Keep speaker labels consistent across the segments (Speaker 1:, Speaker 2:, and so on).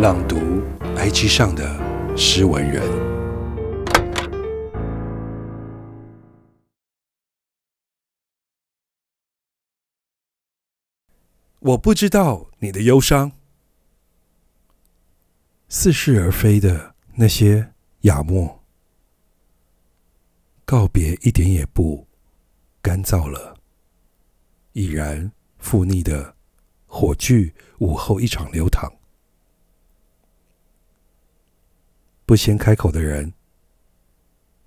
Speaker 1: 朗读 IG 上的诗文人。我不知道你的忧伤，似是而非的那些雅默，告别一点也不干燥了，已然覆腻的火炬午后一场流淌。不先开口的人，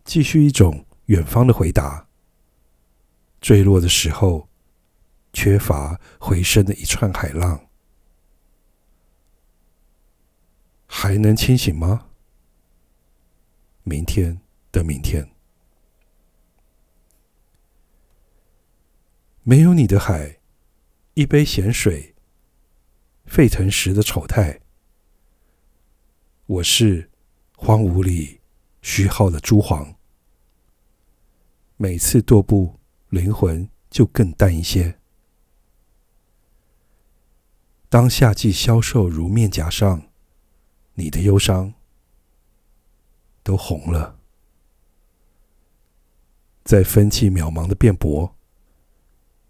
Speaker 1: 继续一种远方的回答。坠落的时候，缺乏回声的一串海浪，还能清醒吗？明天的明天，没有你的海，一杯咸水，沸腾时的丑态。我是。荒芜里虚耗的珠黄，每次踱步，灵魂就更淡一些。当夏季消瘦如面颊上，你的忧伤都红了。在分期渺茫的辩驳，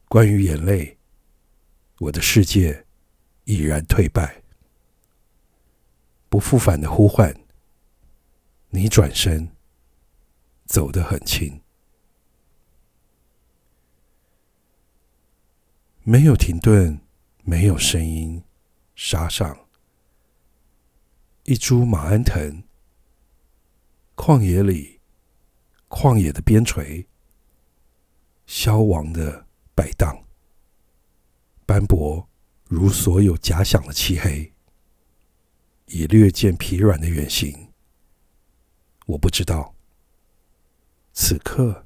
Speaker 1: 关于眼泪，我的世界已然退败，不复返的呼唤。你转身，走得很轻，没有停顿，没有声音，沙上。一株马鞍藤，旷野里，旷野的边陲，消亡的摆荡，斑驳如所有假想的漆黑，已略见疲软的远行。我不知道，此刻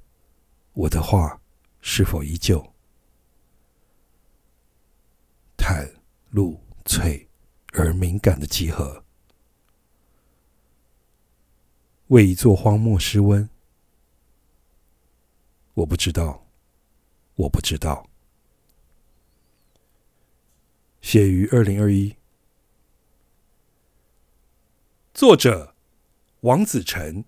Speaker 1: 我的话是否依旧？袒露脆而敏感的集合，为一座荒漠失温。我不知道，我不知道。写于二零二一，作者。王子成。